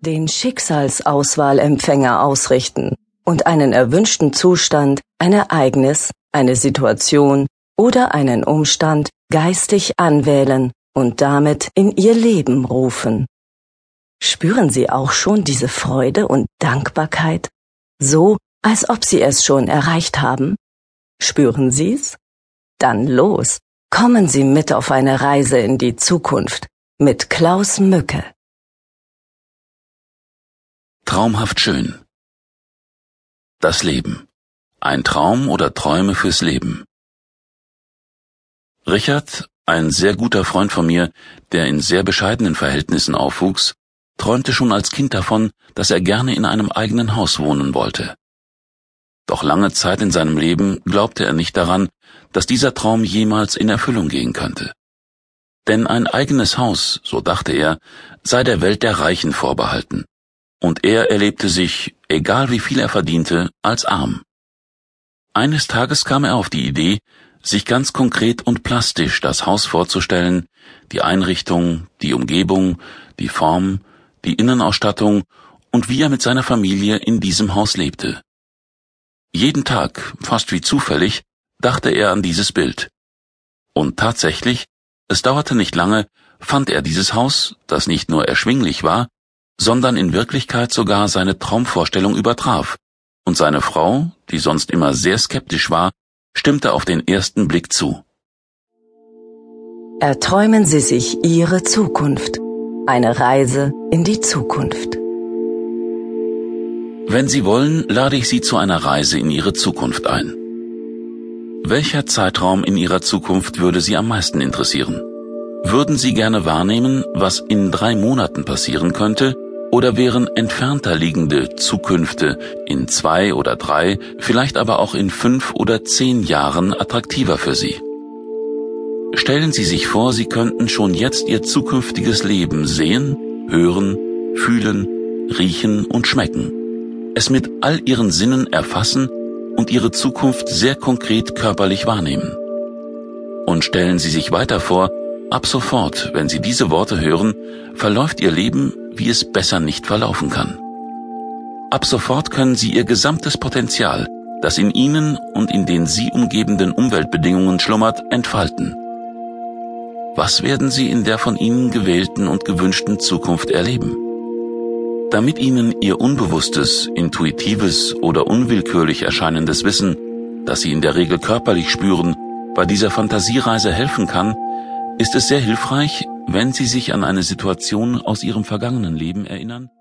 den Schicksalsauswahlempfänger ausrichten und einen erwünschten Zustand, ein Ereignis, eine Situation oder einen Umstand geistig anwählen und damit in ihr Leben rufen. Spüren Sie auch schon diese Freude und Dankbarkeit, so als ob Sie es schon erreicht haben? Spüren Sie's? Dann los, kommen Sie mit auf eine Reise in die Zukunft mit Klaus Mücke. Traumhaft schön. Das Leben. Ein Traum oder Träume fürs Leben. Richard, ein sehr guter Freund von mir, der in sehr bescheidenen Verhältnissen aufwuchs, träumte schon als Kind davon, dass er gerne in einem eigenen Haus wohnen wollte. Doch lange Zeit in seinem Leben glaubte er nicht daran, dass dieser Traum jemals in Erfüllung gehen könnte. Denn ein eigenes Haus, so dachte er, sei der Welt der Reichen vorbehalten und er erlebte sich, egal wie viel er verdiente, als arm. Eines Tages kam er auf die Idee, sich ganz konkret und plastisch das Haus vorzustellen, die Einrichtung, die Umgebung, die Form, die Innenausstattung und wie er mit seiner Familie in diesem Haus lebte. Jeden Tag, fast wie zufällig, dachte er an dieses Bild. Und tatsächlich, es dauerte nicht lange, fand er dieses Haus, das nicht nur erschwinglich war, sondern in Wirklichkeit sogar seine Traumvorstellung übertraf, und seine Frau, die sonst immer sehr skeptisch war, stimmte auf den ersten Blick zu. Erträumen Sie sich Ihre Zukunft. Eine Reise in die Zukunft. Wenn Sie wollen, lade ich Sie zu einer Reise in Ihre Zukunft ein. Welcher Zeitraum in Ihrer Zukunft würde Sie am meisten interessieren? Würden Sie gerne wahrnehmen, was in drei Monaten passieren könnte, oder wären entfernter liegende Zukünfte in zwei oder drei, vielleicht aber auch in fünf oder zehn Jahren attraktiver für Sie? Stellen Sie sich vor, Sie könnten schon jetzt Ihr zukünftiges Leben sehen, hören, fühlen, riechen und schmecken, es mit all Ihren Sinnen erfassen und Ihre Zukunft sehr konkret körperlich wahrnehmen. Und stellen Sie sich weiter vor, ab sofort, wenn Sie diese Worte hören, verläuft Ihr Leben wie es besser nicht verlaufen kann. Ab sofort können Sie Ihr gesamtes Potenzial, das in Ihnen und in den Sie umgebenden Umweltbedingungen schlummert, entfalten. Was werden Sie in der von Ihnen gewählten und gewünschten Zukunft erleben? Damit Ihnen Ihr unbewusstes, intuitives oder unwillkürlich erscheinendes Wissen, das Sie in der Regel körperlich spüren, bei dieser Fantasiereise helfen kann, ist es sehr hilfreich, wenn Sie sich an eine Situation aus Ihrem vergangenen Leben erinnern